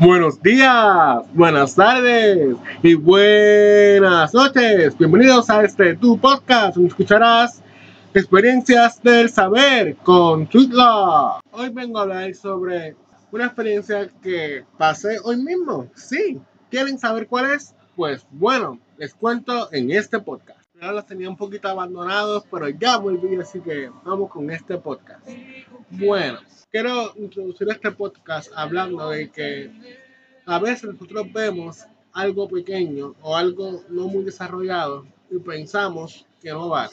Buenos días, buenas tardes y buenas noches. Bienvenidos a este tu podcast donde escucharás experiencias del saber con Twitla. Hoy vengo a hablar sobre una experiencia que pasé hoy mismo. Sí, ¿quieren saber cuál es? Pues bueno, les cuento en este podcast. Ya los tenía un poquito abandonados, pero ya volví, así que vamos con este podcast. Bueno, quiero introducir este podcast hablando de que a veces nosotros vemos algo pequeño o algo no muy desarrollado y pensamos que no vale.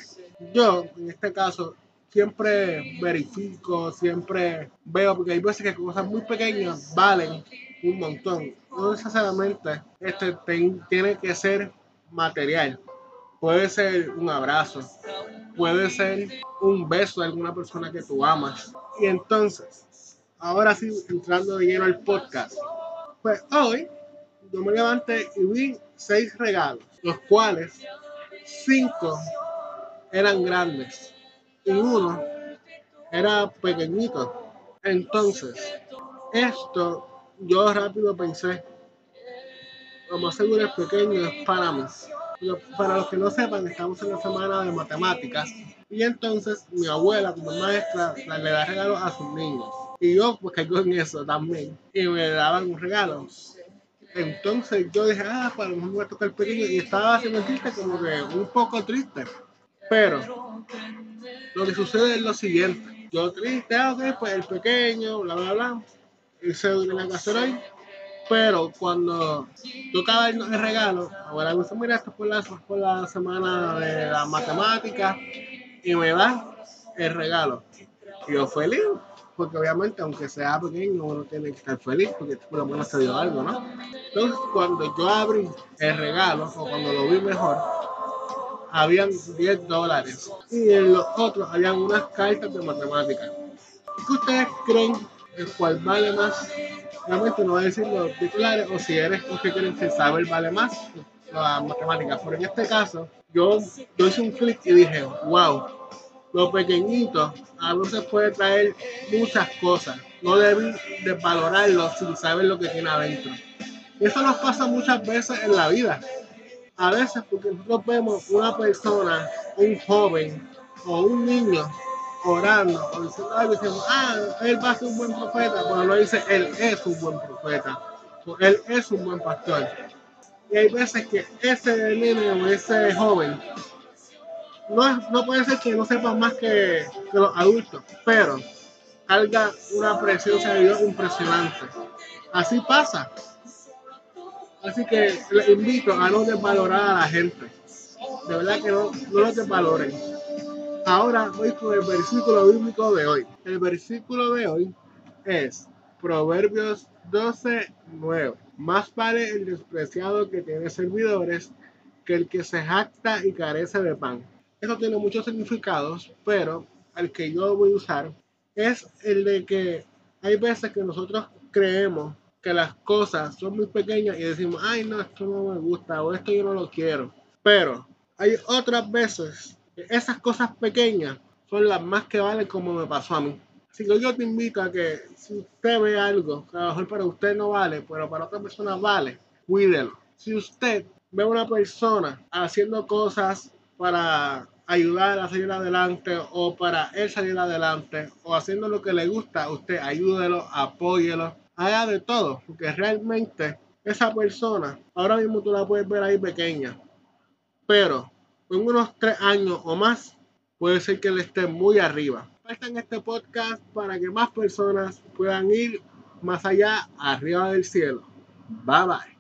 Yo, en este caso, siempre verifico, siempre veo, porque hay veces que cosas muy pequeñas valen un montón. No necesariamente este tiene que ser material. Puede ser un abrazo, puede ser un beso de alguna persona que tú amas. Y entonces, ahora sí, entrando de lleno al podcast. Pues hoy yo me levanté y vi seis regalos, los cuales cinco eran grandes y uno era pequeñito. Entonces, esto yo rápido pensé, lo más seguro es pequeño es para mí. Para los que no sepan, estamos en la semana de matemáticas y entonces mi abuela como maestra le da regalos a sus niños. Y yo pues caigo en eso también. Y me daban un regalo. Entonces yo dije, ah, para lo mejor me va a tocar pequeño. Y estaba haciendo triste como que un poco triste. Pero lo que sucede es lo siguiente. Yo triste, ah, ok, pues el pequeño, bla, bla, bla. Se en la ahí pero cuando tocaba el, el regalo, ahora dice, mira, esto es por la, por la semana de la matemática y me da el regalo. Y yo feliz, porque obviamente aunque sea pequeño uno tiene que estar feliz porque por lo menos se dio algo, ¿no? Entonces cuando yo abrí el regalo o cuando lo vi mejor, habían 10 dólares y en los otros habían unas cartas de matemáticas. ¿Qué ustedes creen el cual vale más? Realmente no voy a decir los titulares o si eres los que quieren que saber vale más las matemáticas, pero en este caso yo, yo hice un clic y dije, wow, lo pequeñito a veces puede traer muchas cosas. No deben desvalorarlo sin saber lo que tiene adentro. Eso nos pasa muchas veces en la vida. A veces porque nosotros vemos una persona, un joven o un niño orando o diciendo algo decimos, ah, él va a ser un buen profeta, pero no dice, él es un buen profeta, él es un buen pastor. Y hay veces que ese niño o ese joven no, no puede ser que no sepan más que, los adultos, pero carga una presencia de Dios impresionante. Así pasa. Así que les invito a no desvalorar a la gente. De verdad que no, no lo desvaloren. Ahora voy con el versículo bíblico de hoy. El versículo de hoy es Proverbios 12, 9. Más vale el despreciado que tiene servidores que el que se jacta y carece de pan. Eso tiene muchos significados, pero el que yo voy a usar es el de que hay veces que nosotros creemos que las cosas son muy pequeñas y decimos, ay, no, esto no me gusta o esto yo no lo quiero. Pero hay otras veces esas cosas pequeñas son las más que valen como me pasó a mí. Así que yo te invito a que si usted ve algo que a lo mejor para usted no vale, pero para otra persona vale, cuídelo. Si usted ve a una persona haciendo cosas para ayudar a salir adelante o para él salir adelante o haciendo lo que le gusta, usted ayúdelo, apóyelo, haga de todo, porque realmente esa persona, ahora mismo tú la puedes ver ahí pequeña, pero en unos tres años o más, puede ser que él esté muy arriba. en este podcast para que más personas puedan ir más allá, arriba del cielo. Bye bye.